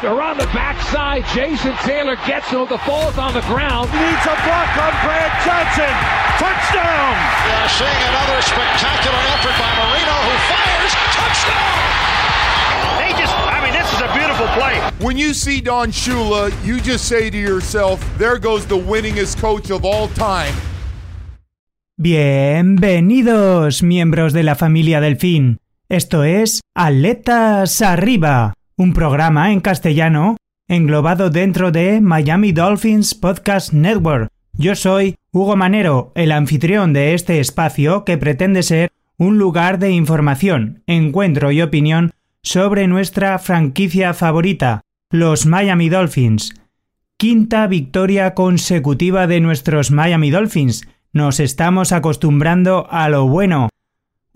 They're on the backside. Jason Taylor gets him. The ball's on the ground. Needs a block on Brad Johnson. Touchdown! Yeah, seeing another spectacular effort by Marino who fires. Touchdown! They just, I mean, this is a beautiful play. When you see Don Shula, you just say to yourself, there goes the winningest coach of all time. Bienvenidos, miembros de la familia Delfín. Esto es Aletas Arriba, un programa en castellano englobado dentro de Miami Dolphins Podcast Network. Yo soy Hugo Manero, el anfitrión de este espacio que pretende ser un lugar de información, encuentro y opinión sobre nuestra franquicia favorita, los Miami Dolphins. Quinta victoria consecutiva de nuestros Miami Dolphins. Nos estamos acostumbrando a lo bueno.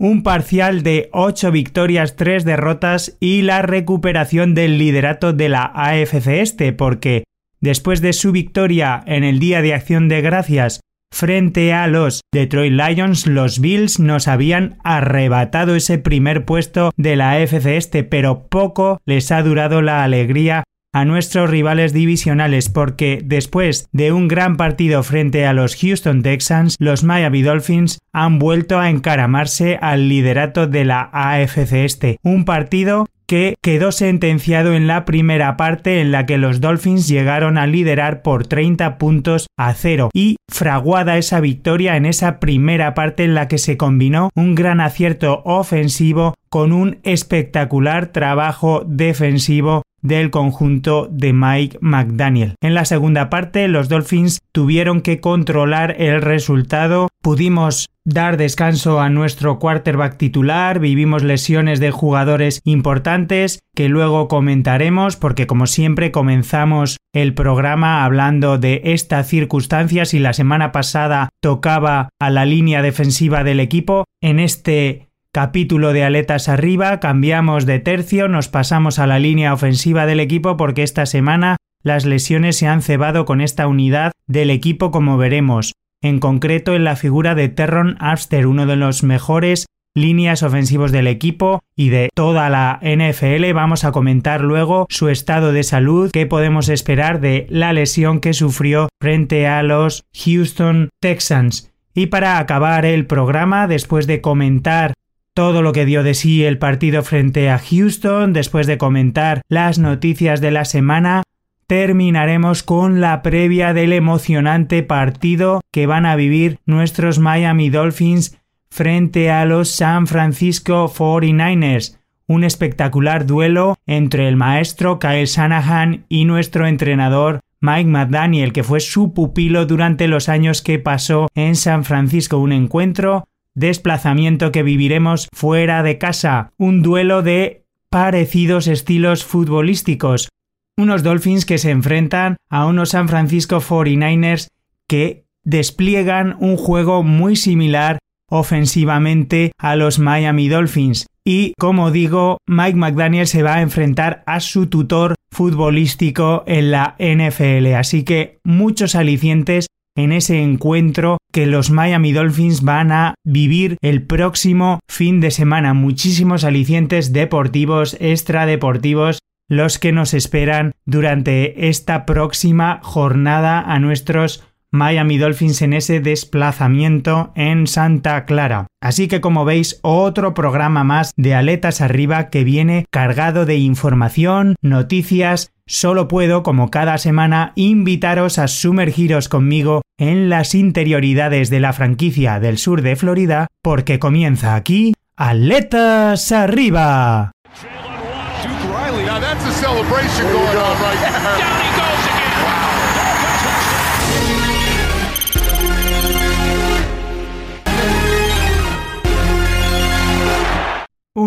Un parcial de 8 victorias, 3 derrotas y la recuperación del liderato de la AFC Este, porque después de su victoria en el Día de Acción de Gracias frente a los Detroit Lions, los Bills nos habían arrebatado ese primer puesto de la AFC Este, pero poco les ha durado la alegría a nuestros rivales divisionales porque después de un gran partido frente a los Houston Texans, los Miami Dolphins han vuelto a encaramarse al liderato de la AFC Este, un partido que quedó sentenciado en la primera parte en la que los Dolphins llegaron a liderar por 30 puntos a cero y fraguada esa victoria en esa primera parte en la que se combinó un gran acierto ofensivo con un espectacular trabajo defensivo del conjunto de Mike McDaniel. En la segunda parte, los Dolphins tuvieron que controlar el resultado. Pudimos dar descanso a nuestro quarterback titular, vivimos lesiones de jugadores importantes que luego comentaremos porque como siempre comenzamos el programa hablando de esta circunstancia si la semana pasada tocaba a la línea defensiva del equipo en este capítulo de aletas arriba, cambiamos de tercio, nos pasamos a la línea ofensiva del equipo porque esta semana las lesiones se han cebado con esta unidad del equipo como veremos, en concreto en la figura de Terron Armster, uno de los mejores líneas ofensivos del equipo y de toda la NFL. Vamos a comentar luego su estado de salud, qué podemos esperar de la lesión que sufrió frente a los Houston Texans. Y para acabar el programa, después de comentar todo lo que dio de sí el partido frente a Houston, después de comentar las noticias de la semana, terminaremos con la previa del emocionante partido que van a vivir nuestros Miami Dolphins frente a los San Francisco 49ers. Un espectacular duelo entre el maestro Kyle Shanahan y nuestro entrenador Mike McDaniel, que fue su pupilo durante los años que pasó en San Francisco. Un encuentro desplazamiento que viviremos fuera de casa, un duelo de parecidos estilos futbolísticos, unos Dolphins que se enfrentan a unos San Francisco 49ers que despliegan un juego muy similar ofensivamente a los Miami Dolphins. Y como digo, Mike McDaniel se va a enfrentar a su tutor futbolístico en la NFL. Así que muchos alicientes en ese encuentro que los Miami Dolphins van a vivir el próximo fin de semana. Muchísimos alicientes deportivos, extradeportivos, los que nos esperan durante esta próxima jornada a nuestros Miami Dolphins en ese desplazamiento en Santa Clara. Así que como veis, otro programa más de Aletas Arriba que viene cargado de información, noticias, solo puedo, como cada semana, invitaros a sumergiros conmigo en las interioridades de la franquicia del sur de Florida, porque comienza aquí Aletas Arriba.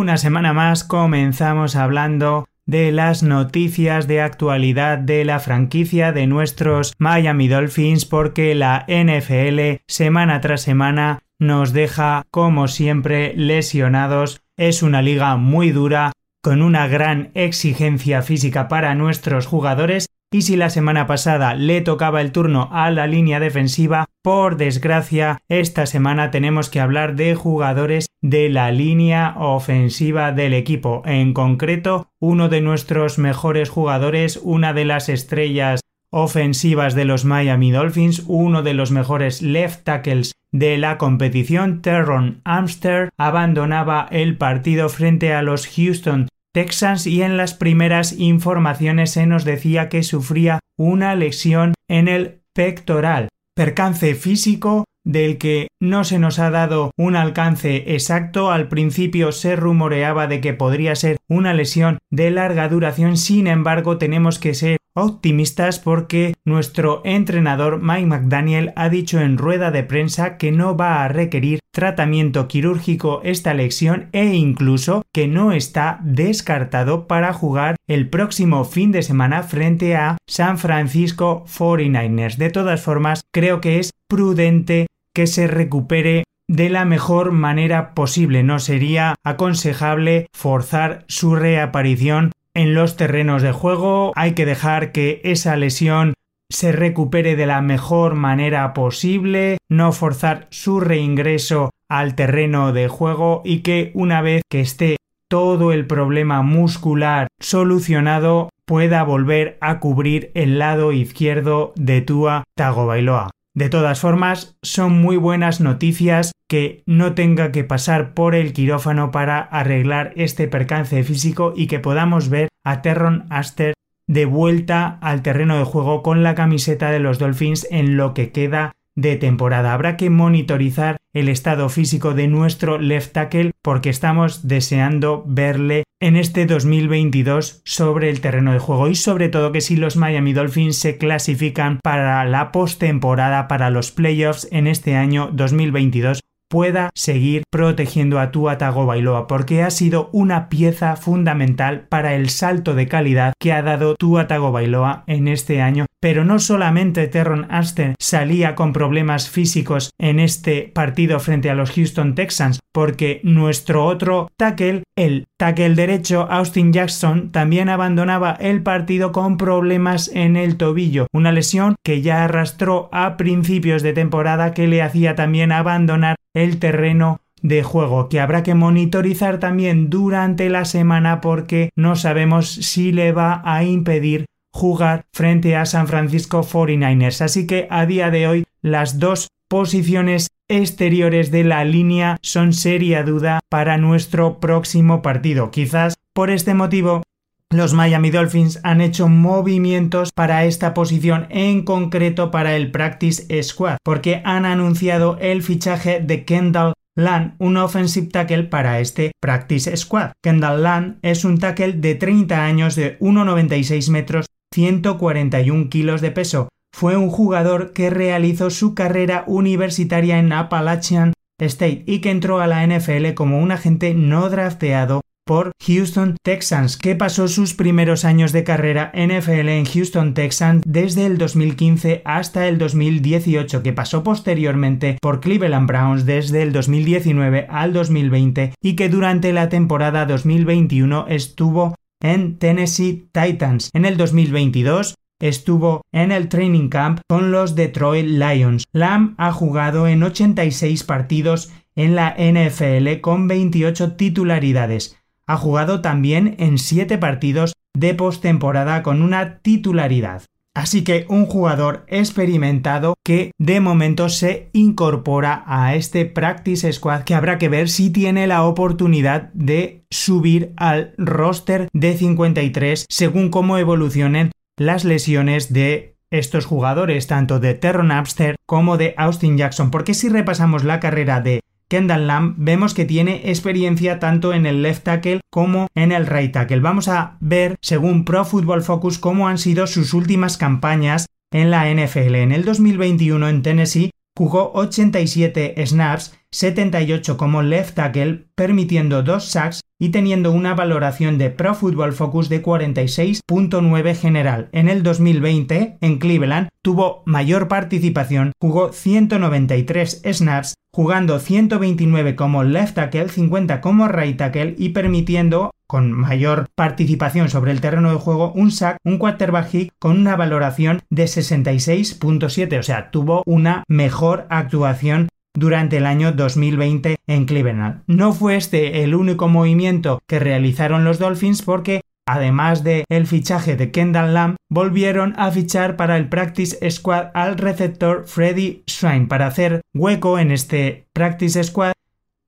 Una semana más comenzamos hablando de las noticias de actualidad de la franquicia de nuestros Miami Dolphins porque la NFL semana tras semana nos deja como siempre lesionados. Es una liga muy dura con una gran exigencia física para nuestros jugadores y si la semana pasada le tocaba el turno a la línea defensiva, por desgracia, esta semana tenemos que hablar de jugadores de la línea ofensiva del equipo. En concreto, uno de nuestros mejores jugadores, una de las estrellas ofensivas de los Miami Dolphins, uno de los mejores left tackles de la competición, Terron Amster, abandonaba el partido frente a los Houston Texans y en las primeras informaciones se nos decía que sufría una lesión en el pectoral. Percance físico del que no se nos ha dado un alcance exacto. Al principio se rumoreaba de que podría ser una lesión de larga duración, sin embargo tenemos que ser optimistas porque nuestro entrenador Mike McDaniel ha dicho en rueda de prensa que no va a requerir tratamiento quirúrgico esta lesión e incluso que no está descartado para jugar el próximo fin de semana frente a San Francisco 49ers. De todas formas, creo que es prudente que se recupere de la mejor manera posible. No sería aconsejable forzar su reaparición en los terrenos de juego. Hay que dejar que esa lesión se recupere de la mejor manera posible, no forzar su reingreso al terreno de juego y que una vez que esté todo el problema muscular solucionado pueda volver a cubrir el lado izquierdo de Tua Tagovailoa. De todas formas, son muy buenas noticias que no tenga que pasar por el quirófano para arreglar este percance físico y que podamos ver a Terron Aster de vuelta al terreno de juego con la camiseta de los Dolphins en lo que queda de temporada. Habrá que monitorizar el estado físico de nuestro left tackle porque estamos deseando verle en este 2022 sobre el terreno de juego y sobre todo que si los Miami Dolphins se clasifican para la postemporada para los playoffs en este año 2022 pueda seguir protegiendo a Tua Tagovailoa porque ha sido una pieza fundamental para el salto de calidad que ha dado Tua Tagovailoa en este año pero no solamente Terron Aston salía con problemas físicos en este partido frente a los Houston Texans, porque nuestro otro tackle, el tackle derecho Austin Jackson, también abandonaba el partido con problemas en el tobillo, una lesión que ya arrastró a principios de temporada que le hacía también abandonar el terreno de juego que habrá que monitorizar también durante la semana porque no sabemos si le va a impedir jugar frente a San Francisco 49ers. Así que a día de hoy las dos posiciones exteriores de la línea son seria duda para nuestro próximo partido. Quizás por este motivo los Miami Dolphins han hecho movimientos para esta posición, en concreto para el Practice Squad, porque han anunciado el fichaje de Kendall Land, un offensive tackle para este Practice Squad. Kendall Land es un tackle de 30 años de 1,96 metros, 141 kilos de peso. Fue un jugador que realizó su carrera universitaria en Appalachian State y que entró a la NFL como un agente no drafteado por Houston Texans, que pasó sus primeros años de carrera NFL en Houston Texans desde el 2015 hasta el 2018, que pasó posteriormente por Cleveland Browns desde el 2019 al 2020 y que durante la temporada 2021 estuvo en Tennessee Titans. En el 2022 estuvo en el training camp con los Detroit Lions. Lamb ha jugado en 86 partidos en la NFL con 28 titularidades. Ha jugado también en 7 partidos de postemporada con una titularidad. Así que un jugador experimentado que de momento se incorpora a este Practice Squad que habrá que ver si tiene la oportunidad de subir al roster de 53 según cómo evolucionen las lesiones de estos jugadores, tanto de Terron Abster como de Austin Jackson, porque si repasamos la carrera de Kendall Lamb vemos que tiene experiencia tanto en el left tackle como en el right tackle. Vamos a ver, según Pro Football Focus, cómo han sido sus últimas campañas en la NFL. En el 2021 en Tennessee jugó 87 snaps, 78 como left tackle, permitiendo dos sacks y teniendo una valoración de Pro Football Focus de 46.9 general. En el 2020, en Cleveland, tuvo mayor participación, jugó 193 snaps, jugando 129 como left tackle, 50 como right tackle y permitiendo con mayor participación sobre el terreno de juego, un sack, un quarterback hit con una valoración de 66.7, o sea, tuvo una mejor actuación durante el año 2020 en Cleveland. No fue este el único movimiento que realizaron los Dolphins porque Además de el fichaje de Kendall Lamb, volvieron a fichar para el Practice Squad al receptor Freddy Swain. Para hacer hueco en este Practice Squad,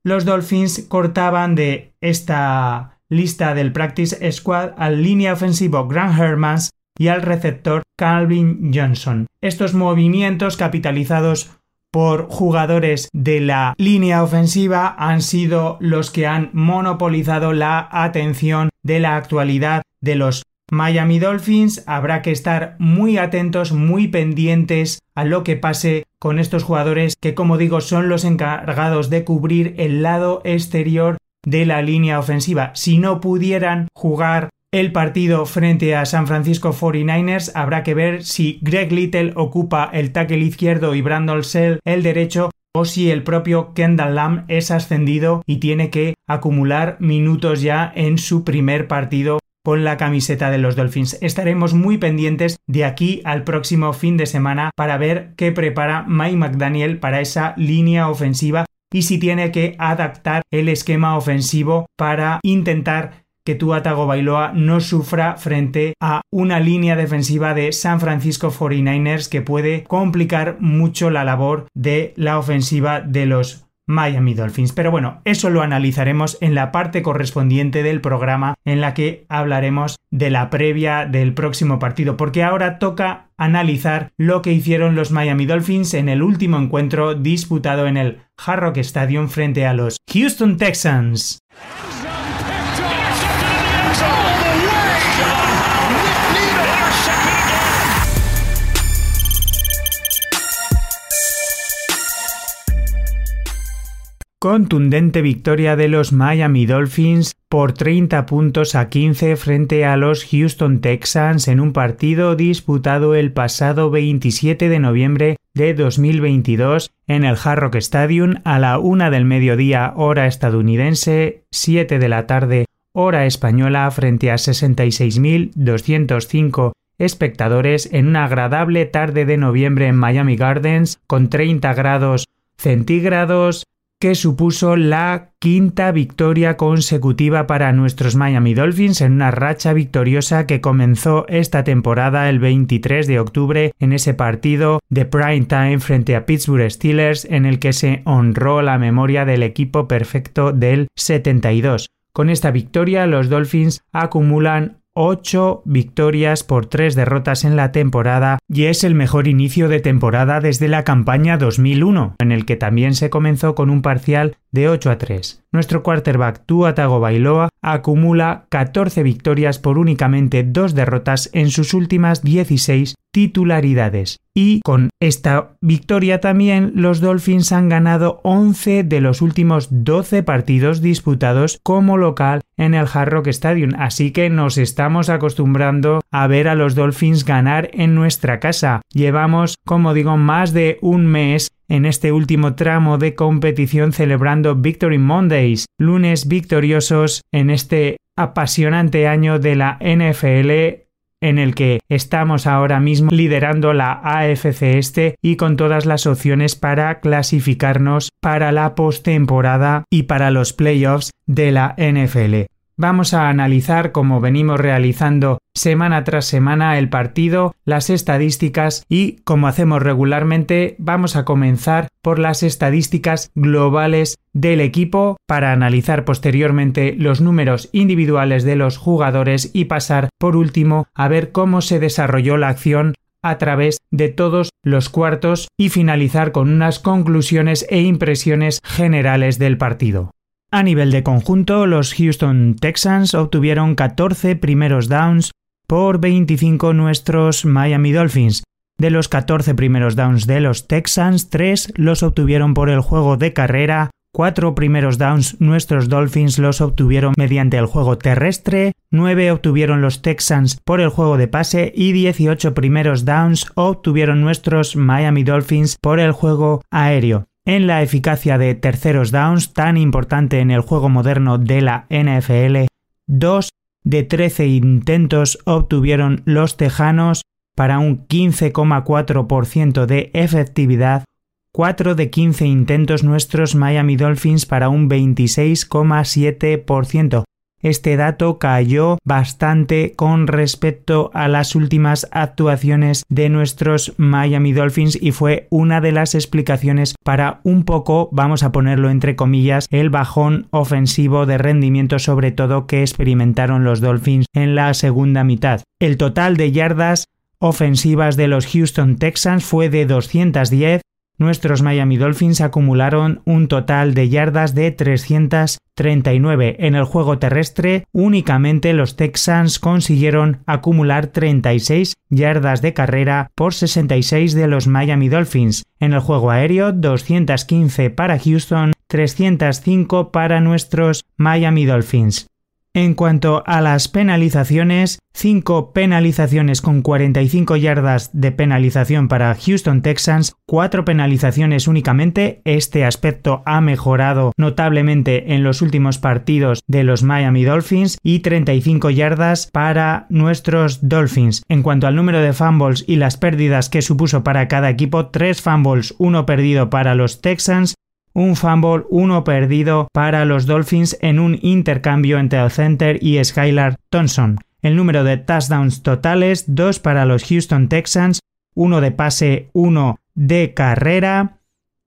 los Dolphins cortaban de esta lista del Practice Squad al línea ofensivo Grant Hermans y al receptor Calvin Johnson. Estos movimientos capitalizados por jugadores de la línea ofensiva han sido los que han monopolizado la atención de la actualidad de los Miami Dolphins. Habrá que estar muy atentos, muy pendientes a lo que pase con estos jugadores que, como digo, son los encargados de cubrir el lado exterior de la línea ofensiva. Si no pudieran jugar el partido frente a San Francisco 49ers habrá que ver si Greg Little ocupa el tackle izquierdo y Brandon Sell el derecho o si el propio Kendall Lamb es ascendido y tiene que acumular minutos ya en su primer partido con la camiseta de los Dolphins. Estaremos muy pendientes de aquí al próximo fin de semana para ver qué prepara Mike McDaniel para esa línea ofensiva y si tiene que adaptar el esquema ofensivo para intentar que Tua Tagovailoa no sufra frente a una línea defensiva de San Francisco 49ers que puede complicar mucho la labor de la ofensiva de los Miami Dolphins. Pero bueno, eso lo analizaremos en la parte correspondiente del programa en la que hablaremos de la previa del próximo partido, porque ahora toca analizar lo que hicieron los Miami Dolphins en el último encuentro disputado en el Hard Rock Stadium frente a los Houston Texans. Contundente victoria de los Miami Dolphins por 30 puntos a 15 frente a los Houston Texans en un partido disputado el pasado 27 de noviembre de 2022 en el Hard Rock Stadium a la una del mediodía hora estadounidense, 7 de la tarde hora española frente a 66.205 espectadores en una agradable tarde de noviembre en Miami Gardens con 30 grados centígrados que supuso la quinta victoria consecutiva para nuestros Miami Dolphins en una racha victoriosa que comenzó esta temporada el 23 de octubre en ese partido de prime time frente a Pittsburgh Steelers en el que se honró la memoria del equipo perfecto del 72. Con esta victoria los Dolphins acumulan 8 victorias por 3 derrotas en la temporada y es el mejor inicio de temporada desde la campaña 2001, en el que también se comenzó con un parcial de 8 a 3. Nuestro quarterback Tua Tagovailoa acumula 14 victorias por únicamente 2 derrotas en sus últimas 16 titularidades. Y con esta victoria también los Dolphins han ganado 11 de los últimos 12 partidos disputados como local en el Hard Rock Stadium, así que nos estamos acostumbrando a ver a los Dolphins ganar en nuestra casa. Llevamos, como digo, más de un mes en este último tramo de competición celebrando Victory Mondays, lunes victoriosos en este apasionante año de la NFL en el que estamos ahora mismo liderando la AFC Este y con todas las opciones para clasificarnos para la postemporada y para los playoffs de la NFL. Vamos a analizar, como venimos realizando semana tras semana, el partido, las estadísticas y, como hacemos regularmente, vamos a comenzar por las estadísticas globales del equipo para analizar posteriormente los números individuales de los jugadores y pasar, por último, a ver cómo se desarrolló la acción a través de todos los cuartos y finalizar con unas conclusiones e impresiones generales del partido. A nivel de conjunto, los Houston Texans obtuvieron 14 primeros downs por 25 nuestros Miami Dolphins. De los 14 primeros downs de los Texans, 3 los obtuvieron por el juego de carrera, 4 primeros downs nuestros Dolphins los obtuvieron mediante el juego terrestre, 9 obtuvieron los Texans por el juego de pase y 18 primeros downs obtuvieron nuestros Miami Dolphins por el juego aéreo en la eficacia de terceros downs tan importante en el juego moderno de la NFL, dos de 13 intentos obtuvieron los Tejanos para un 15,4% de efectividad, 4 de 15 intentos nuestros Miami Dolphins para un 26,7%. Este dato cayó bastante con respecto a las últimas actuaciones de nuestros Miami Dolphins y fue una de las explicaciones para un poco, vamos a ponerlo entre comillas, el bajón ofensivo de rendimiento sobre todo que experimentaron los Dolphins en la segunda mitad. El total de yardas ofensivas de los Houston Texans fue de 210 nuestros Miami Dolphins acumularon un total de yardas de 339. En el juego terrestre, únicamente los Texans consiguieron acumular 36 yardas de carrera por 66 de los Miami Dolphins. En el juego aéreo, 215 para Houston, 305 para nuestros Miami Dolphins. En cuanto a las penalizaciones, 5 penalizaciones con 45 yardas de penalización para Houston Texans, 4 penalizaciones únicamente. Este aspecto ha mejorado notablemente en los últimos partidos de los Miami Dolphins y 35 yardas para nuestros Dolphins. En cuanto al número de fumbles y las pérdidas que supuso para cada equipo, 3 fumbles, 1 perdido para los Texans un fumble, uno perdido para los Dolphins en un intercambio entre el center y Skylar Thompson. El número de touchdowns totales, dos para los Houston Texans, uno de pase, uno de carrera,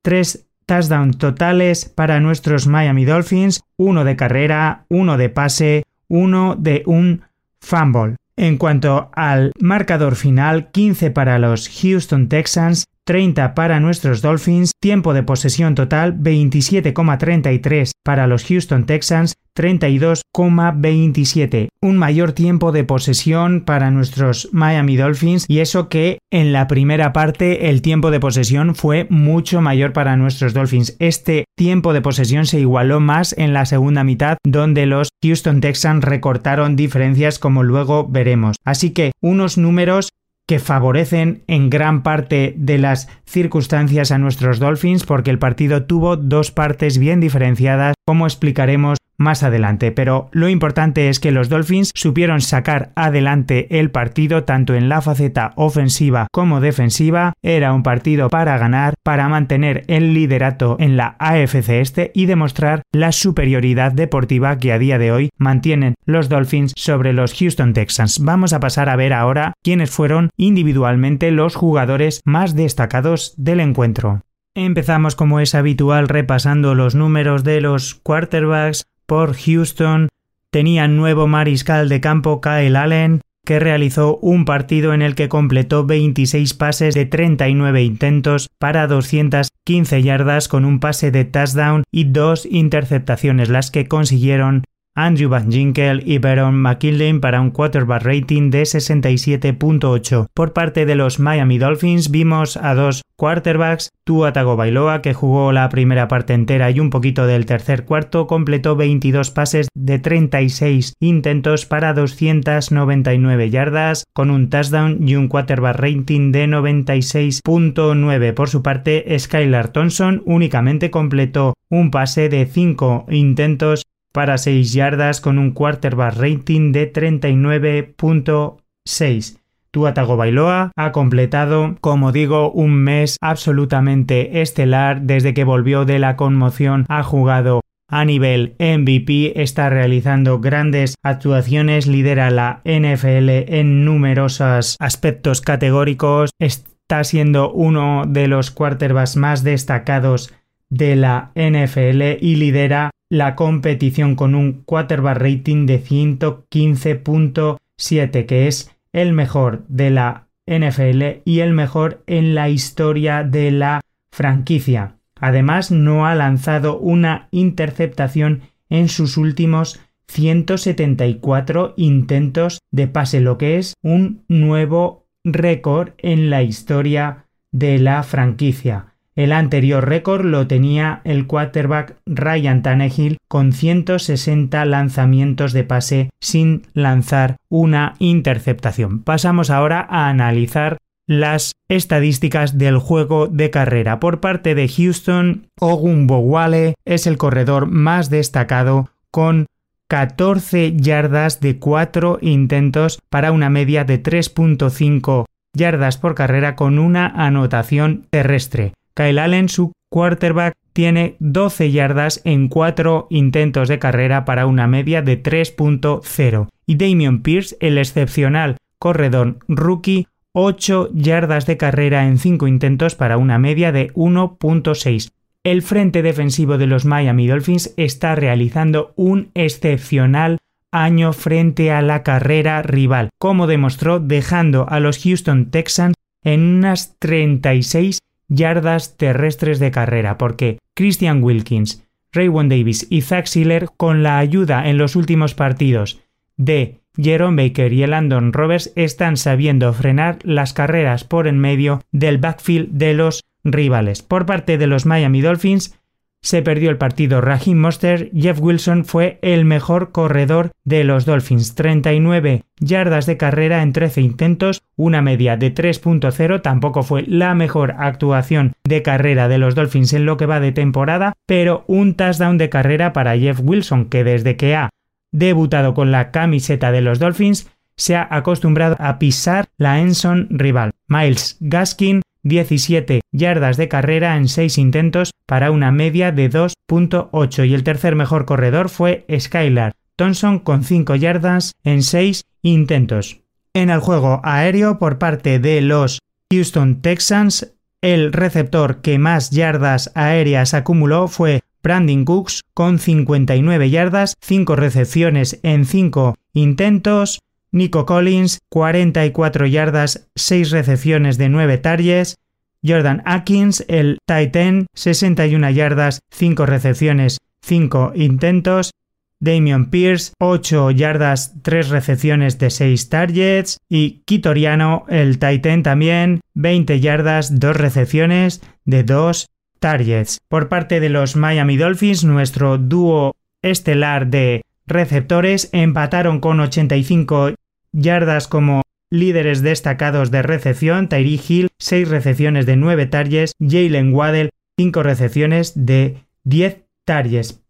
tres touchdowns totales para nuestros Miami Dolphins, uno de carrera, uno de pase, uno de un fumble. En cuanto al marcador final, 15 para los Houston Texans, 30 para nuestros Dolphins, tiempo de posesión total 27,33 para los Houston Texans, 32,27. Un mayor tiempo de posesión para nuestros Miami Dolphins y eso que en la primera parte el tiempo de posesión fue mucho mayor para nuestros Dolphins. Este tiempo de posesión se igualó más en la segunda mitad donde los Houston Texans recortaron diferencias como luego veremos. Así que unos números que favorecen en gran parte de las circunstancias a nuestros Dolphins porque el partido tuvo dos partes bien diferenciadas, como explicaremos más adelante, pero lo importante es que los Dolphins supieron sacar adelante el partido tanto en la faceta ofensiva como defensiva. Era un partido para ganar, para mantener el liderato en la AFC este y demostrar la superioridad deportiva que a día de hoy mantienen los Dolphins sobre los Houston Texans. Vamos a pasar a ver ahora quiénes fueron individualmente los jugadores más destacados del encuentro. Empezamos como es habitual repasando los números de los quarterbacks por Houston, tenía nuevo mariscal de campo Kyle Allen, que realizó un partido en el que completó 26 pases de 39 intentos para 215 yardas con un pase de touchdown y dos interceptaciones, las que consiguieron Andrew Van Ginkel y Baron McKinley para un quarterback rating de 67.8. Por parte de los Miami Dolphins vimos a dos quarterbacks, Tua Tagovailoa que jugó la primera parte entera y un poquito del tercer cuarto, completó 22 pases de 36 intentos para 299 yardas con un touchdown y un quarterback rating de 96.9. Por su parte, Skylar Thompson únicamente completó un pase de 5 intentos para 6 yardas con un quarterback rating de 39.6. Tua Bailoa ha completado, como digo, un mes absolutamente estelar desde que volvió de la conmoción, ha jugado a nivel MVP, está realizando grandes actuaciones, lidera la NFL en numerosos aspectos categóricos, está siendo uno de los quarterbacks más destacados de la NFL y lidera la competición con un quarterback rating de 115.7, que es el mejor de la NFL y el mejor en la historia de la franquicia. Además, no ha lanzado una interceptación en sus últimos 174 intentos de pase, lo que es un nuevo récord en la historia de la franquicia. El anterior récord lo tenía el quarterback Ryan Tannehill con 160 lanzamientos de pase sin lanzar una interceptación. Pasamos ahora a analizar las estadísticas del juego de carrera. Por parte de Houston, Ogun Bowale es el corredor más destacado con 14 yardas de 4 intentos para una media de 3.5 yardas por carrera con una anotación terrestre. Kyle Allen, su quarterback, tiene 12 yardas en 4 intentos de carrera para una media de 3.0. Y Damian Pierce, el excepcional corredor rookie, 8 yardas de carrera en 5 intentos para una media de 1.6. El frente defensivo de los Miami Dolphins está realizando un excepcional año frente a la carrera rival, como demostró dejando a los Houston Texans en unas 36 yardas terrestres de carrera, porque Christian Wilkins, Raywon Davis y Zach Siller, con la ayuda en los últimos partidos de Jerome Baker y Landon Roberts, están sabiendo frenar las carreras por en medio del backfield de los rivales. Por parte de los Miami Dolphins, se perdió el partido Raheem Monster, Jeff Wilson fue el mejor corredor de los Dolphins, 39 yardas de carrera en 13 intentos, una media de 3.0, tampoco fue la mejor actuación de carrera de los Dolphins en lo que va de temporada, pero un touchdown de carrera para Jeff Wilson, que desde que ha debutado con la camiseta de los Dolphins, se ha acostumbrado a pisar la Enson rival. Miles Gaskin 17 yardas de carrera en 6 intentos para una media de 2.8 y el tercer mejor corredor fue Skylar Thompson con 5 yardas en 6 intentos. En el juego aéreo por parte de los Houston Texans, el receptor que más yardas aéreas acumuló fue Brandon Cooks con 59 yardas, 5 recepciones en 5 intentos, Nico Collins, 44 yardas, 6 recepciones de 9 targets. Jordan Atkins, el Titan, 61 yardas, 5 recepciones, 5 intentos. Damian Pierce, 8 yardas, 3 recepciones de 6 targets. Y Kitoriano, el Titan también, 20 yardas, 2 recepciones de 2 targets. Por parte de los Miami Dolphins, nuestro dúo estelar de receptores empataron con 85 yardas como líderes destacados de recepción, Tyree Hill, 6 recepciones de 9 targets, Jalen Waddell, 5 recepciones de 10 targets.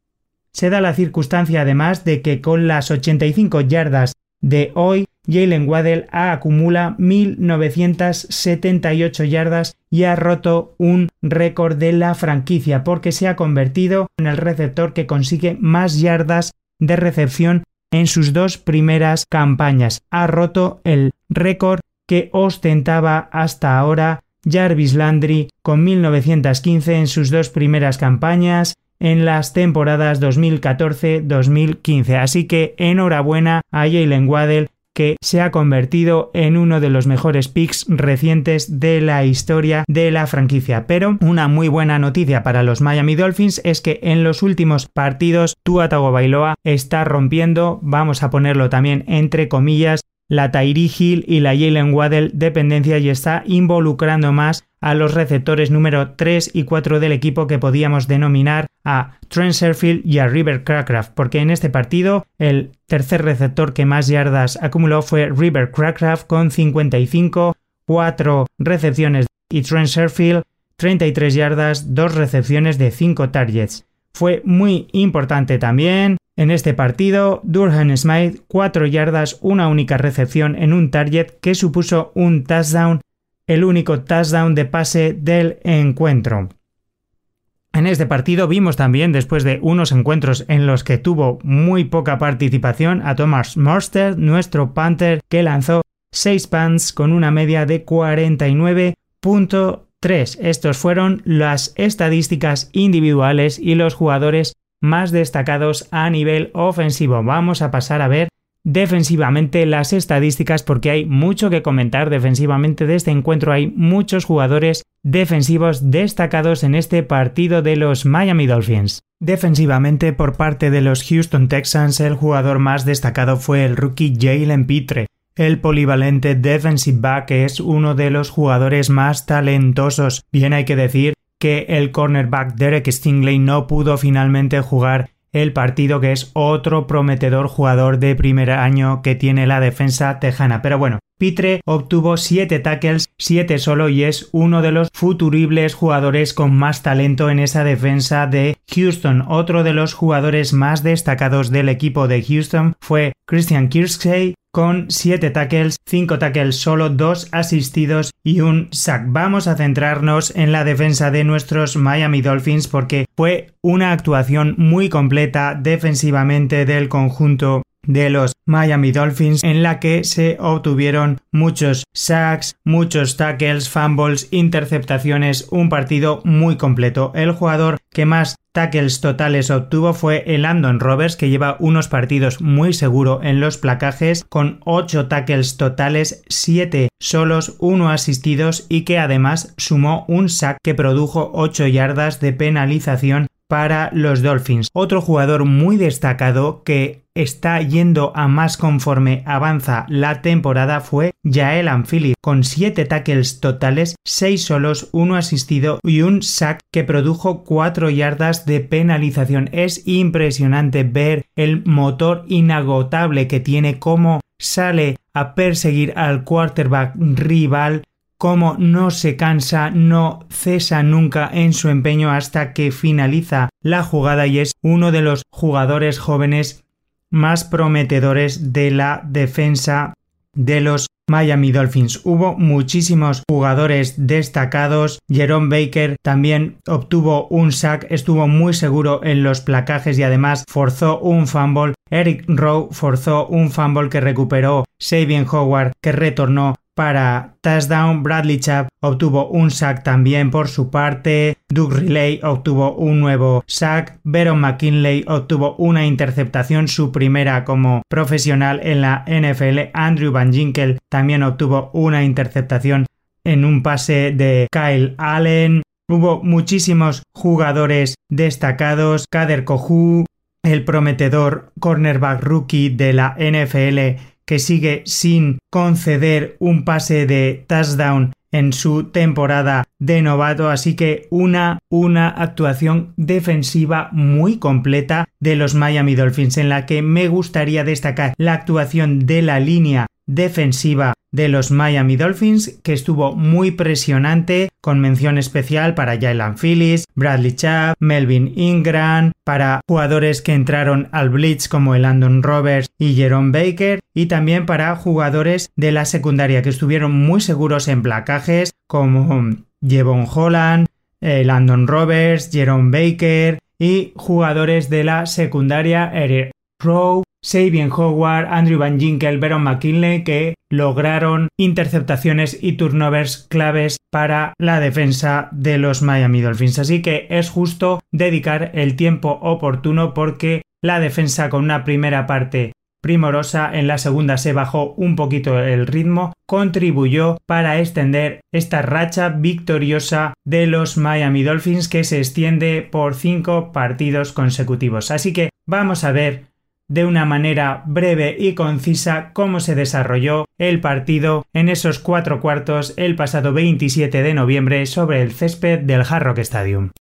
Se da la circunstancia además de que con las 85 yardas de hoy, Jalen Waddell acumula 1978 yardas y ha roto un récord de la franquicia porque se ha convertido en el receptor que consigue más yardas de recepción en sus dos primeras campañas. Ha roto el récord que ostentaba hasta ahora Jarvis Landry con 1915 en sus dos primeras campañas en las temporadas 2014-2015. Así que enhorabuena a Jalen Waddell que se ha convertido en uno de los mejores picks recientes de la historia de la franquicia. Pero una muy buena noticia para los Miami Dolphins es que en los últimos partidos Tua Tagovailoa está rompiendo, vamos a ponerlo también entre comillas, la Tyree Hill y la Jalen Waddell dependencia y está involucrando más a los receptores número 3 y 4 del equipo que podíamos denominar a Trent Sherfield y a River Crackraft, porque en este partido el tercer receptor que más yardas acumuló fue River Crackraft con 55, 4 recepciones y Trent Sherfield 33 yardas, 2 recepciones de 5 targets. Fue muy importante también en este partido, Durham Smith 4 yardas, una única recepción en un target que supuso un touchdown, el único touchdown de pase del encuentro. En este partido vimos también, después de unos encuentros en los que tuvo muy poca participación, a Thomas Morster, nuestro Panther, que lanzó 6 punts con una media de 49.3. Estos fueron las estadísticas individuales y los jugadores más destacados a nivel ofensivo. Vamos a pasar a ver defensivamente las estadísticas porque hay mucho que comentar defensivamente de este encuentro. Hay muchos jugadores defensivos destacados en este partido de los Miami Dolphins. Defensivamente por parte de los Houston Texans el jugador más destacado fue el rookie Jalen Pitre. El polivalente defensive back es uno de los jugadores más talentosos. Bien hay que decir que el cornerback Derek Stingley no pudo finalmente jugar el partido que es otro prometedor jugador de primer año que tiene la defensa tejana. Pero bueno, Pitre obtuvo 7 tackles, 7 solo y es uno de los futuribles jugadores con más talento en esa defensa de Houston. Otro de los jugadores más destacados del equipo de Houston fue Christian Kirksey con 7 tackles, 5 tackles solo, 2 asistidos y un sack. Vamos a centrarnos en la defensa de nuestros Miami Dolphins porque fue una actuación muy completa defensivamente del conjunto de los Miami Dolphins en la que se obtuvieron muchos sacks, muchos tackles, fumbles, interceptaciones, un partido muy completo. El jugador que más tackles totales obtuvo fue el Landon Roberts que lleva unos partidos muy seguro en los placajes con 8 tackles totales, 7 solos, 1 asistidos y que además sumó un sack que produjo 8 yardas de penalización para los Dolphins. Otro jugador muy destacado que está yendo a más conforme avanza la temporada fue Jael Anfili, con 7 tackles totales, 6 solos, 1 asistido y un sack que produjo 4 yardas de penalización. Es impresionante ver el motor inagotable que tiene, cómo sale a perseguir al quarterback rival cómo no se cansa, no cesa nunca en su empeño hasta que finaliza la jugada y es uno de los jugadores jóvenes más prometedores de la defensa de los Miami Dolphins. Hubo muchísimos jugadores destacados. Jerome Baker también obtuvo un sack, estuvo muy seguro en los placajes y además forzó un fumble. Eric Rowe forzó un fumble que recuperó Sabian Howard que retornó para touchdown. Bradley Chubb obtuvo un sack también por su parte. Doug Riley obtuvo un nuevo sack. Veron McKinley obtuvo una interceptación, su primera como profesional en la NFL. Andrew Van Ginkel también obtuvo una interceptación en un pase de Kyle Allen. Hubo muchísimos jugadores destacados. Kader Kohu, el prometedor cornerback rookie de la NFL que sigue sin conceder un pase de touchdown en su temporada de novato, así que una, una actuación defensiva muy completa de los Miami Dolphins en la que me gustaría destacar la actuación de la línea defensiva de los Miami Dolphins, que estuvo muy presionante, con mención especial para Jalen Phillips, Bradley Chubb, Melvin Ingram, para jugadores que entraron al Blitz como el Landon Roberts y Jerome Baker, y también para jugadores de la secundaria que estuvieron muy seguros en placajes como Jevon Holland, eh, Landon Roberts, Jerome Baker y jugadores de la secundaria Eric Rowe, Sabian Howard, Andrew Van Ginkel, Veron McKinley, que lograron interceptaciones y turnovers claves para la defensa de los Miami Dolphins. Así que es justo dedicar el tiempo oportuno porque la defensa con una primera parte primorosa, en la segunda se bajó un poquito el ritmo, contribuyó para extender esta racha victoriosa de los Miami Dolphins que se extiende por cinco partidos consecutivos. Así que vamos a ver de una manera breve y concisa cómo se desarrolló el partido en esos cuatro cuartos el pasado 27 de noviembre sobre el césped del Hard Rock Stadium.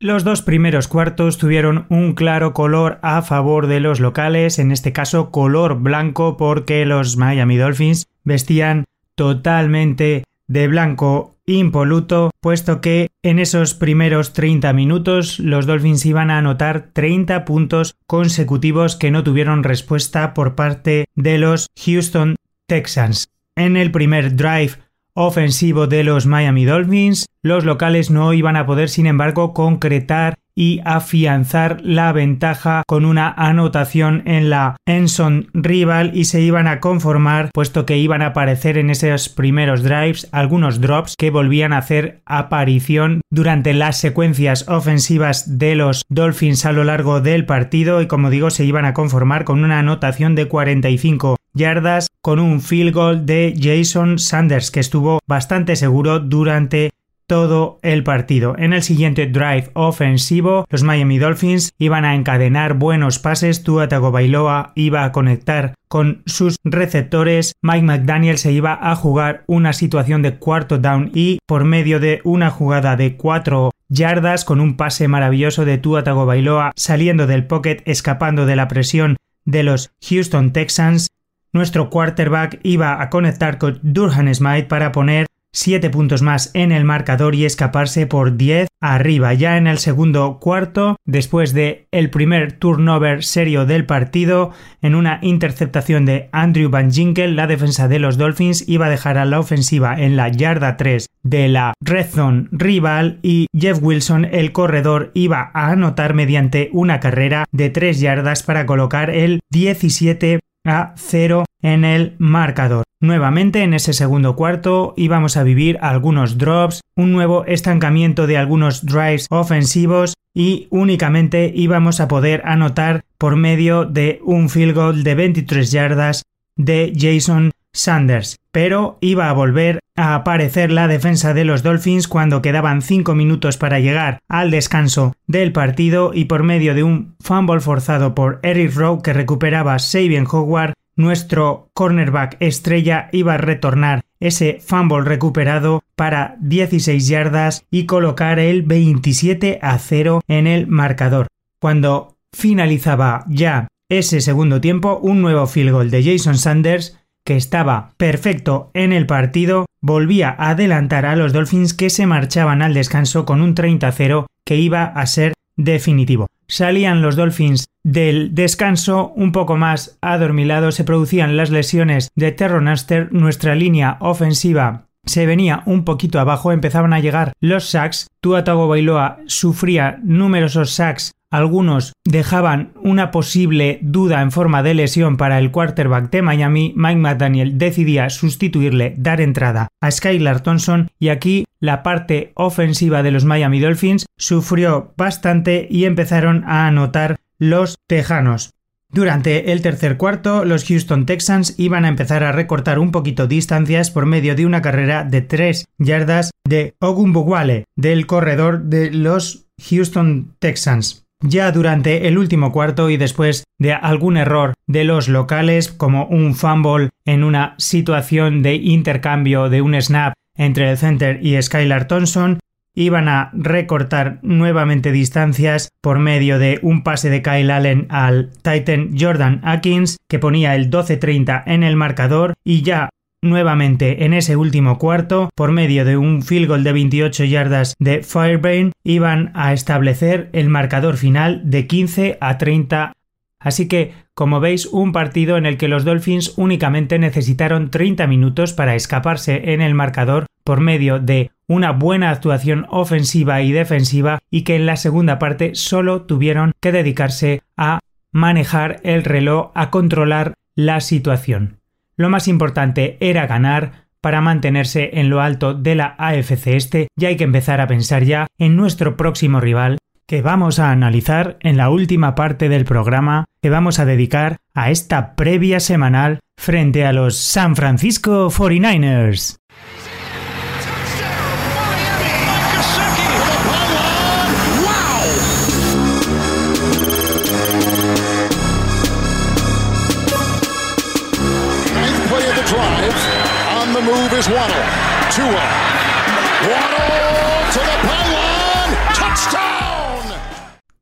Los dos primeros cuartos tuvieron un claro color a favor de los locales, en este caso color blanco porque los Miami Dolphins vestían totalmente de blanco impoluto, puesto que en esos primeros 30 minutos los Dolphins iban a anotar 30 puntos consecutivos que no tuvieron respuesta por parte de los Houston Texans. En el primer drive ofensivo de los Miami Dolphins, los locales no iban a poder, sin embargo, concretar y afianzar la ventaja con una anotación en la Enson rival y se iban a conformar puesto que iban a aparecer en esos primeros drives algunos drops que volvían a hacer aparición durante las secuencias ofensivas de los Dolphins a lo largo del partido y como digo se iban a conformar con una anotación de 45 yardas con un field goal de Jason Sanders que estuvo bastante seguro durante todo el partido. En el siguiente drive ofensivo, los Miami Dolphins iban a encadenar buenos pases, Tua Tagovailoa iba a conectar con sus receptores, Mike McDaniel se iba a jugar una situación de cuarto down y por medio de una jugada de cuatro yardas con un pase maravilloso de Tua Tagovailoa saliendo del pocket, escapando de la presión de los Houston Texans, nuestro quarterback iba a conectar con Durhan Smith para poner 7 puntos más en el marcador y escaparse por 10 arriba. Ya en el segundo cuarto, después de el primer turnover serio del partido, en una interceptación de Andrew Van Ginkel, la defensa de los Dolphins iba a dejar a la ofensiva en la yarda 3 de la red zone rival y Jeff Wilson, el corredor, iba a anotar mediante una carrera de 3 yardas para colocar el 17 a 0 en el marcador. Nuevamente en ese segundo cuarto íbamos a vivir algunos drops, un nuevo estancamiento de algunos drives ofensivos y únicamente íbamos a poder anotar por medio de un field goal de 23 yardas de Jason Sanders. Pero iba a volver a aparecer la defensa de los Dolphins cuando quedaban 5 minutos para llegar al descanso del partido y por medio de un fumble forzado por Eric Rowe que recuperaba Sabian Howard, nuestro cornerback estrella iba a retornar ese fumble recuperado para 16 yardas y colocar el 27 a 0 en el marcador. Cuando finalizaba ya ese segundo tiempo, un nuevo field goal de Jason Sanders que estaba perfecto en el partido, volvía a adelantar a los Dolphins que se marchaban al descanso con un 30-0 que iba a ser definitivo. Salían los Dolphins del descanso un poco más adormilados, se producían las lesiones de Terronaster, nuestra línea ofensiva se venía un poquito abajo, empezaban a llegar los sacks, Tua Tagovailoa sufría numerosos sacks algunos dejaban una posible duda en forma de lesión para el quarterback de Miami. Mike McDaniel decidía sustituirle, dar entrada a Skylar Thompson y aquí la parte ofensiva de los Miami Dolphins sufrió bastante y empezaron a anotar los tejanos. Durante el tercer cuarto, los Houston Texans iban a empezar a recortar un poquito distancias por medio de una carrera de 3 yardas de Ogunbowale, del corredor de los Houston Texans. Ya durante el último cuarto y después de algún error de los locales como un fumble en una situación de intercambio de un snap entre el center y Skylar Thompson, iban a recortar nuevamente distancias por medio de un pase de Kyle Allen al Titan Jordan Atkins que ponía el 12-30 en el marcador y ya Nuevamente en ese último cuarto, por medio de un field goal de 28 yardas de Firebrain, iban a establecer el marcador final de 15 a 30. Así que, como veis, un partido en el que los Dolphins únicamente necesitaron 30 minutos para escaparse en el marcador por medio de una buena actuación ofensiva y defensiva y que en la segunda parte solo tuvieron que dedicarse a manejar el reloj, a controlar la situación. Lo más importante era ganar para mantenerse en lo alto de la AFC este y hay que empezar a pensar ya en nuestro próximo rival que vamos a analizar en la última parte del programa que vamos a dedicar a esta previa semanal frente a los San Francisco 49ers.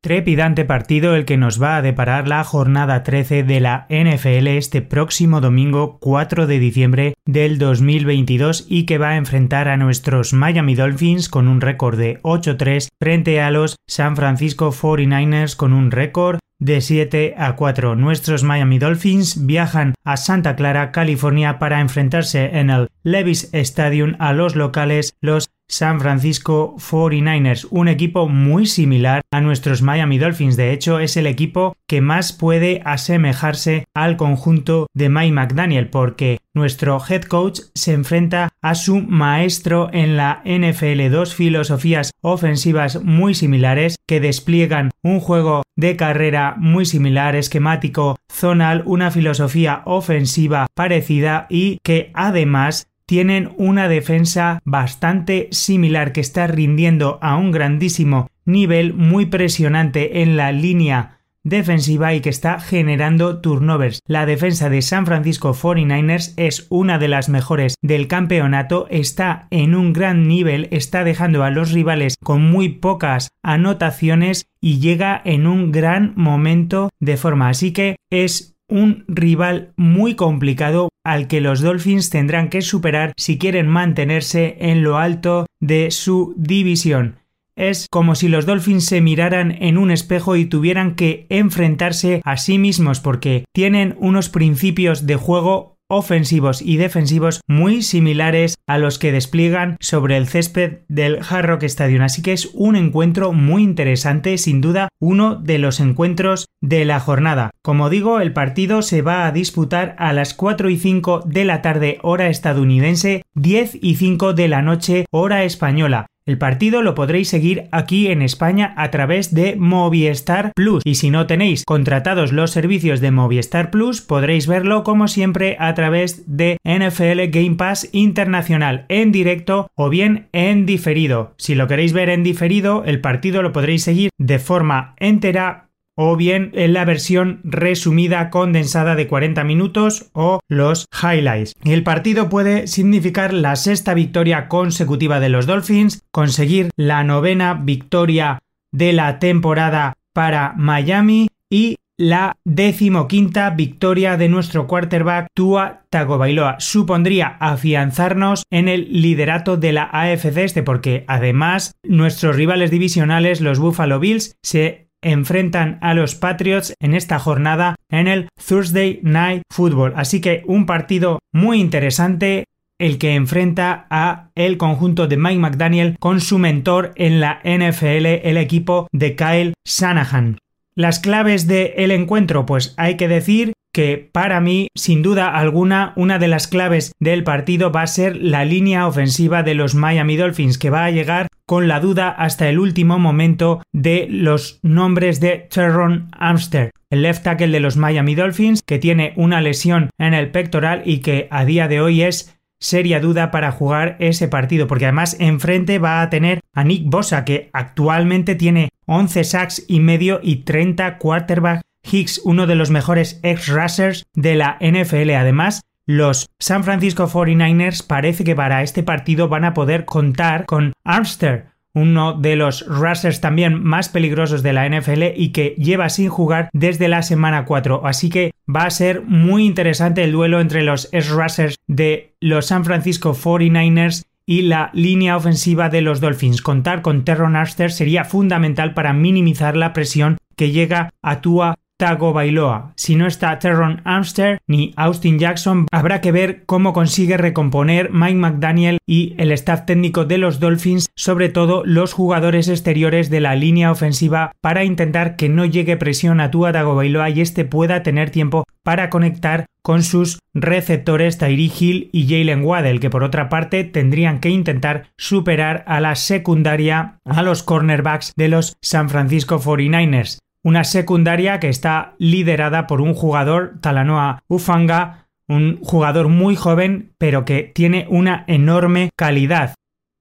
Trepidante partido el que nos va a deparar la jornada 13 de la NFL este próximo domingo 4 de diciembre del 2022 y que va a enfrentar a nuestros Miami Dolphins con un récord de 8-3 frente a los San Francisco 49ers con un récord de 7 a 4. Nuestros Miami Dolphins viajan a Santa Clara, California para enfrentarse en el Levis Stadium a los locales, los San Francisco 49ers, un equipo muy similar a nuestros Miami Dolphins. De hecho, es el equipo que más puede asemejarse al conjunto de Mike McDaniel, porque nuestro head coach se enfrenta a su maestro en la NFL, dos filosofías ofensivas muy similares que despliegan un juego de carrera muy similar, esquemático, zonal, una filosofía ofensiva parecida y que además tienen una defensa bastante similar que está rindiendo a un grandísimo nivel muy presionante en la línea defensiva y que está generando turnovers. La defensa de San Francisco 49ers es una de las mejores del campeonato, está en un gran nivel, está dejando a los rivales con muy pocas anotaciones y llega en un gran momento de forma. Así que es un rival muy complicado al que los Dolphins tendrán que superar si quieren mantenerse en lo alto de su división. Es como si los Dolphins se miraran en un espejo y tuvieran que enfrentarse a sí mismos porque tienen unos principios de juego ofensivos y defensivos muy similares a los que despliegan sobre el césped del Hard Rock Stadium. Así que es un encuentro muy interesante, sin duda uno de los encuentros de la jornada. Como digo, el partido se va a disputar a las 4 y 5 de la tarde hora estadounidense, 10 y 5 de la noche hora española. El partido lo podréis seguir aquí en España a través de Movistar Plus y si no tenéis contratados los servicios de Movistar Plus podréis verlo como siempre a través de NFL Game Pass Internacional en directo o bien en diferido. Si lo queréis ver en diferido, el partido lo podréis seguir de forma entera o bien en la versión resumida condensada de 40 minutos o los highlights. El partido puede significar la sexta victoria consecutiva de los Dolphins, conseguir la novena victoria de la temporada para Miami y la decimoquinta victoria de nuestro quarterback Tua Tagovailoa. Supondría afianzarnos en el liderato de la AFC este porque además nuestros rivales divisionales los Buffalo Bills se enfrentan a los Patriots en esta jornada en el Thursday Night Football. Así que un partido muy interesante el que enfrenta a el conjunto de Mike McDaniel con su mentor en la NFL, el equipo de Kyle Shanahan. Las claves del encuentro, pues hay que decir que para mí, sin duda alguna, una de las claves del partido va a ser la línea ofensiva de los Miami Dolphins, que va a llegar con la duda hasta el último momento de los nombres de Terron Amster, el left tackle de los Miami Dolphins, que tiene una lesión en el pectoral y que a día de hoy es seria duda para jugar ese partido, porque además enfrente va a tener a Nick Bosa, que actualmente tiene 11 sacks y medio y 30 quarterback Hicks, uno de los mejores ex-rushers de la NFL. Además, los San Francisco 49ers parece que para este partido van a poder contar con Armster, uno de los rushers también más peligrosos de la NFL y que lleva sin jugar desde la semana 4. Así que va a ser muy interesante el duelo entre los ex-rushers de los San Francisco 49ers y la línea ofensiva de los Dolphins. Contar con Terron Armster sería fundamental para minimizar la presión que llega a Tua Tago Bailoa. Si no está Terron Amster ni Austin Jackson, habrá que ver cómo consigue recomponer Mike McDaniel y el staff técnico de los Dolphins, sobre todo los jugadores exteriores de la línea ofensiva, para intentar que no llegue presión a Tua Tagovailoa y este pueda tener tiempo para conectar con sus receptores Tyree Hill y Jalen Waddell, que por otra parte tendrían que intentar superar a la secundaria a los cornerbacks de los San Francisco 49ers una secundaria que está liderada por un jugador, Talanoa Ufanga, un jugador muy joven, pero que tiene una enorme calidad.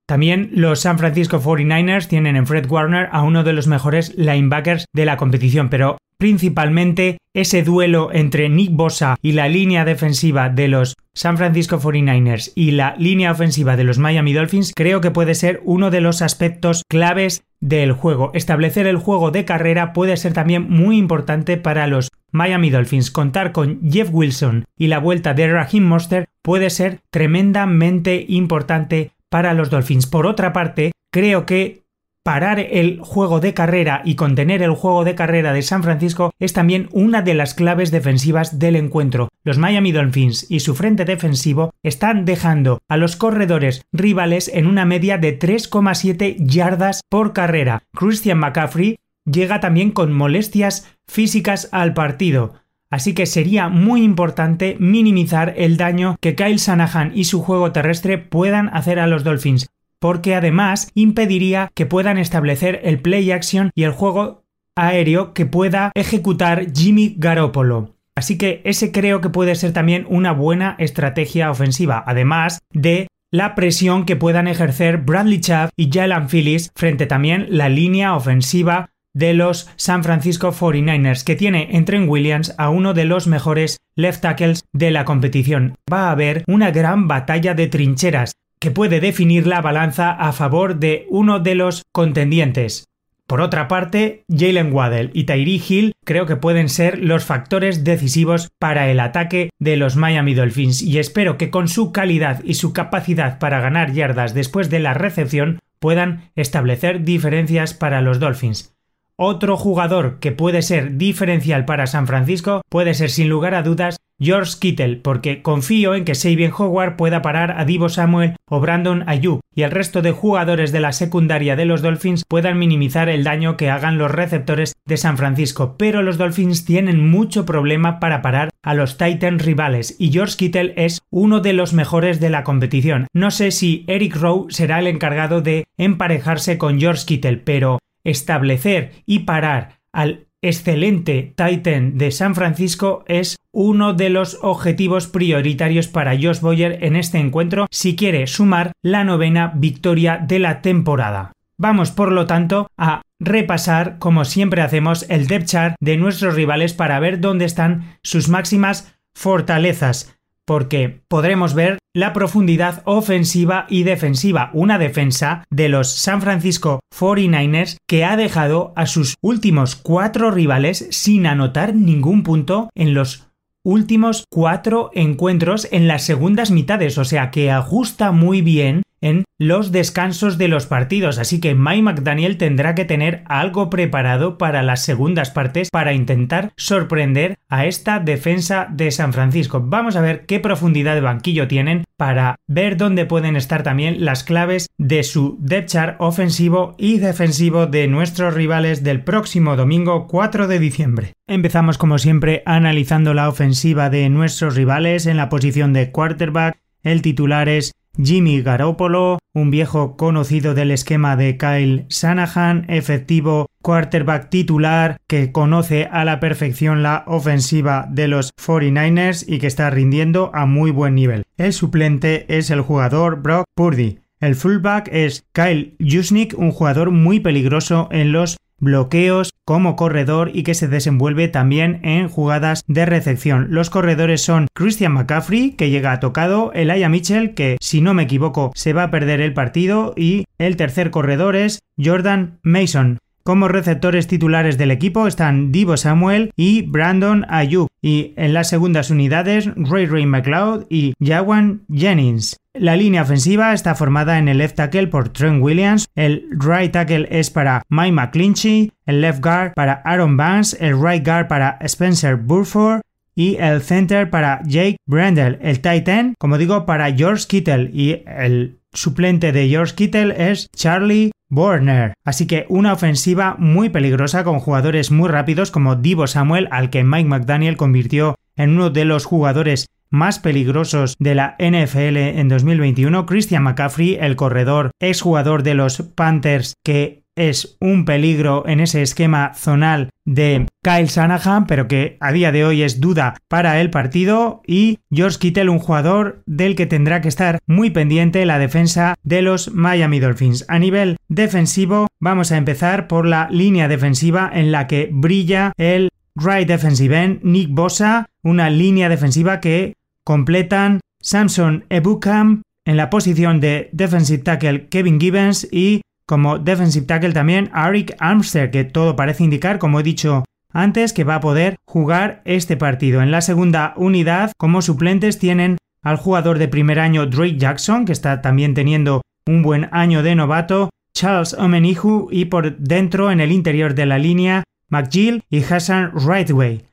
También los San Francisco 49ers tienen en Fred Warner a uno de los mejores linebackers de la competición, pero principalmente ese duelo entre Nick Bosa y la línea defensiva de los San Francisco 49ers y la línea ofensiva de los Miami Dolphins creo que puede ser uno de los aspectos claves del juego. Establecer el juego de carrera puede ser también muy importante para los Miami Dolphins. Contar con Jeff Wilson y la vuelta de Raheem Monster puede ser tremendamente importante para los Dolphins. Por otra parte, creo que parar el juego de carrera y contener el juego de carrera de San Francisco es también una de las claves defensivas del encuentro. Los Miami Dolphins y su frente defensivo están dejando a los corredores rivales en una media de 3,7 yardas por carrera. Christian McCaffrey llega también con molestias físicas al partido. Así que sería muy importante minimizar el daño que Kyle Shanahan y su juego terrestre puedan hacer a los Dolphins porque además impediría que puedan establecer el play action y el juego aéreo que pueda ejecutar Jimmy Garoppolo. Así que ese creo que puede ser también una buena estrategia ofensiva, además de la presión que puedan ejercer Bradley Chubb y Jalen Phillips frente también la línea ofensiva de los San Francisco 49ers, que tiene en Trent Williams a uno de los mejores left tackles de la competición. Va a haber una gran batalla de trincheras, que puede definir la balanza a favor de uno de los contendientes. Por otra parte, Jalen Waddell y Tyree Hill creo que pueden ser los factores decisivos para el ataque de los Miami Dolphins y espero que con su calidad y su capacidad para ganar yardas después de la recepción puedan establecer diferencias para los Dolphins. Otro jugador que puede ser diferencial para San Francisco puede ser sin lugar a dudas George Kittle, porque confío en que Sabian Howard pueda parar a Divo Samuel o Brandon Ayuk y el resto de jugadores de la secundaria de los Dolphins puedan minimizar el daño que hagan los receptores de San Francisco, pero los Dolphins tienen mucho problema para parar a los Titans rivales y George Kittle es uno de los mejores de la competición. No sé si Eric Rowe será el encargado de emparejarse con George Kittle, pero establecer y parar al excelente Titan de San Francisco es uno de los objetivos prioritarios para Josh Boyer en este encuentro si quiere sumar la novena victoria de la temporada. Vamos, por lo tanto, a repasar, como siempre hacemos, el depth chart de nuestros rivales para ver dónde están sus máximas fortalezas porque podremos ver la profundidad ofensiva y defensiva, una defensa de los San Francisco 49ers que ha dejado a sus últimos cuatro rivales sin anotar ningún punto en los últimos cuatro encuentros en las segundas mitades, o sea que ajusta muy bien en los descansos de los partidos, así que Mike McDaniel tendrá que tener algo preparado para las segundas partes para intentar sorprender a esta defensa de San Francisco. Vamos a ver qué profundidad de banquillo tienen para ver dónde pueden estar también las claves de su depth chart ofensivo y defensivo de nuestros rivales del próximo domingo 4 de diciembre. Empezamos como siempre analizando la ofensiva de nuestros rivales en la posición de quarterback. El titular es Jimmy Garoppolo, un viejo conocido del esquema de Kyle Shanahan, efectivo quarterback titular que conoce a la perfección la ofensiva de los 49ers y que está rindiendo a muy buen nivel. El suplente es el jugador Brock Purdy. El fullback es Kyle Jusnik, un jugador muy peligroso en los bloqueos como corredor y que se desenvuelve también en jugadas de recepción. Los corredores son Christian McCaffrey, que llega a tocado, Elijah Mitchell, que si no me equivoco se va a perder el partido, y el tercer corredor es Jordan Mason. Como receptores titulares del equipo están Divo Samuel y Brandon Ayuk, y en las segundas unidades Ray Ray McLeod y Jawan Jennings. La línea ofensiva está formada en el left tackle por Trent Williams, el right tackle es para Mike McClinchy, el left guard para Aaron Vance, el right guard para Spencer Burford y el center para Jake Brendel, el tight end, como digo, para George Kittle y el suplente de George Kittle es Charlie Warner. Así que una ofensiva muy peligrosa con jugadores muy rápidos como Divo Samuel, al que Mike McDaniel convirtió en uno de los jugadores más peligrosos de la NFL en 2021, Christian McCaffrey, el corredor, exjugador de los Panthers, que es un peligro en ese esquema zonal de Kyle Shanahan, pero que a día de hoy es duda para el partido, y George Kittle, un jugador del que tendrá que estar muy pendiente la defensa de los Miami Dolphins. A nivel defensivo, vamos a empezar por la línea defensiva en la que brilla el right defensive end Nick Bosa, una línea defensiva que completan Samson Ebukam en la posición de defensive tackle Kevin Gibbons y como defensive tackle también Arik Armstead, que todo parece indicar, como he dicho antes, que va a poder jugar este partido. En la segunda unidad, como suplentes, tienen al jugador de primer año Drake Jackson, que está también teniendo un buen año de novato, Charles Omenihu y por dentro, en el interior de la línea, McGill y Hassan Rightway.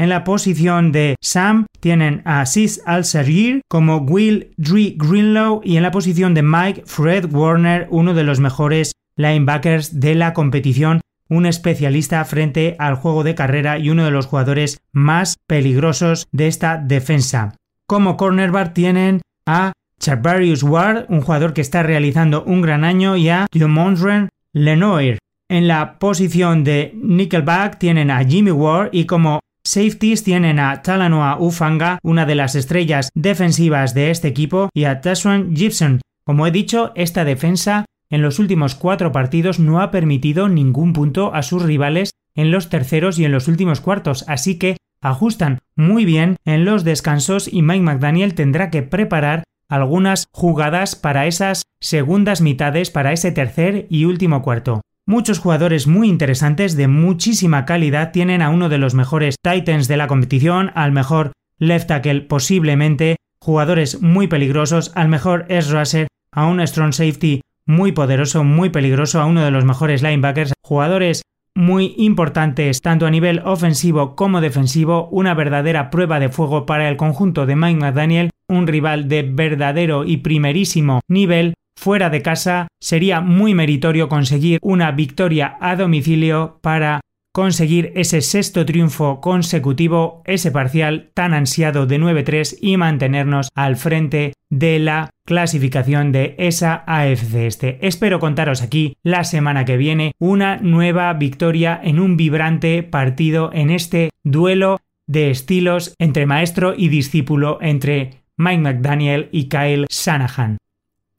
En la posición de Sam tienen a Sis al como Will Dree Greenlow y en la posición de Mike Fred Warner, uno de los mejores linebackers de la competición, un especialista frente al juego de carrera y uno de los jugadores más peligrosos de esta defensa. Como cornerback tienen a Charvarius Ward, un jugador que está realizando un gran año, y a Diomondren Lenoir. En la posición de Nickelback tienen a Jimmy Ward y como Safeties tienen a Talanoa Ufanga, una de las estrellas defensivas de este equipo, y a Taswan Gibson. Como he dicho, esta defensa en los últimos cuatro partidos no ha permitido ningún punto a sus rivales en los terceros y en los últimos cuartos, así que ajustan muy bien en los descansos y Mike McDaniel tendrá que preparar algunas jugadas para esas segundas mitades, para ese tercer y último cuarto. Muchos jugadores muy interesantes de muchísima calidad. Tienen a uno de los mejores Titans de la competición, al mejor left tackle posiblemente, jugadores muy peligrosos, al mejor S. Rusher, a un strong safety muy poderoso, muy peligroso, a uno de los mejores linebackers, jugadores muy importantes tanto a nivel ofensivo como defensivo, una verdadera prueba de fuego para el conjunto de Mike McDaniel, un rival de verdadero y primerísimo nivel. Fuera de casa sería muy meritorio conseguir una victoria a domicilio para conseguir ese sexto triunfo consecutivo, ese parcial tan ansiado de 9-3 y mantenernos al frente de la clasificación de esa AFC este. Espero contaros aquí la semana que viene una nueva victoria en un vibrante partido en este duelo de estilos entre maestro y discípulo entre Mike McDaniel y Kyle Shanahan.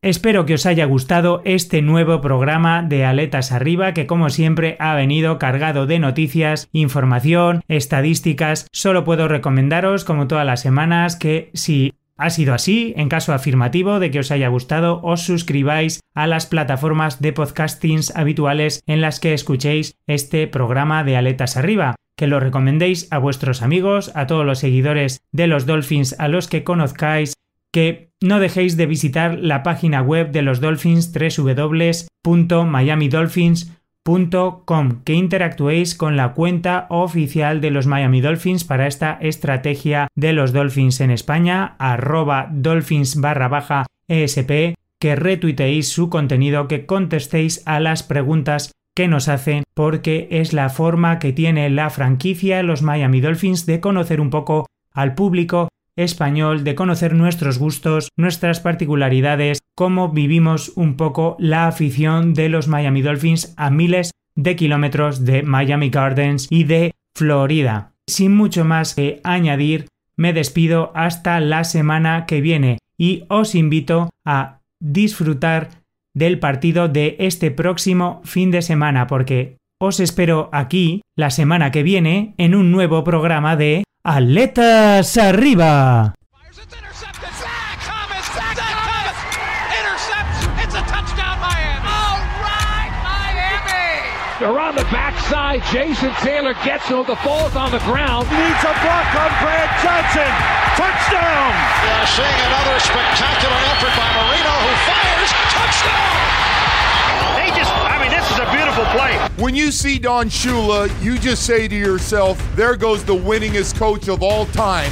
Espero que os haya gustado este nuevo programa de Aletas Arriba que como siempre ha venido cargado de noticias, información, estadísticas. Solo puedo recomendaros como todas las semanas que si ha sido así, en caso afirmativo de que os haya gustado, os suscribáis a las plataformas de podcastings habituales en las que escuchéis este programa de Aletas Arriba que lo recomendéis a vuestros amigos, a todos los seguidores de los Dolphins, a los que conozcáis, que no dejéis de visitar la página web de los Dolphins www.miamidolphins.com, que interactuéis con la cuenta oficial de los Miami Dolphins para esta estrategia de los Dolphins en España, arroba dolphins barra baja ESP, que retuiteéis su contenido, que contestéis a las preguntas que nos hacen, porque es la forma que tiene la franquicia, los Miami Dolphins, de conocer un poco al público español, de conocer nuestros gustos, nuestras particularidades, cómo vivimos un poco la afición de los Miami Dolphins a miles de kilómetros de Miami Gardens y de Florida. Sin mucho más que añadir, me despido hasta la semana que viene y os invito a disfrutar del partido de este próximo fin de semana porque os espero aquí la semana que viene en un nuevo programa de Atletas Arriba. Around the backside, Jason Taylor gets him. The ball's on the ground. Needs a block on Brad Johnson. Touchdown! Yeah, seeing another spectacular effort by Marino who fires. Touchdown! Beautiful play. When you see Don Shula, you just say to yourself, there goes the winningest coach of all time.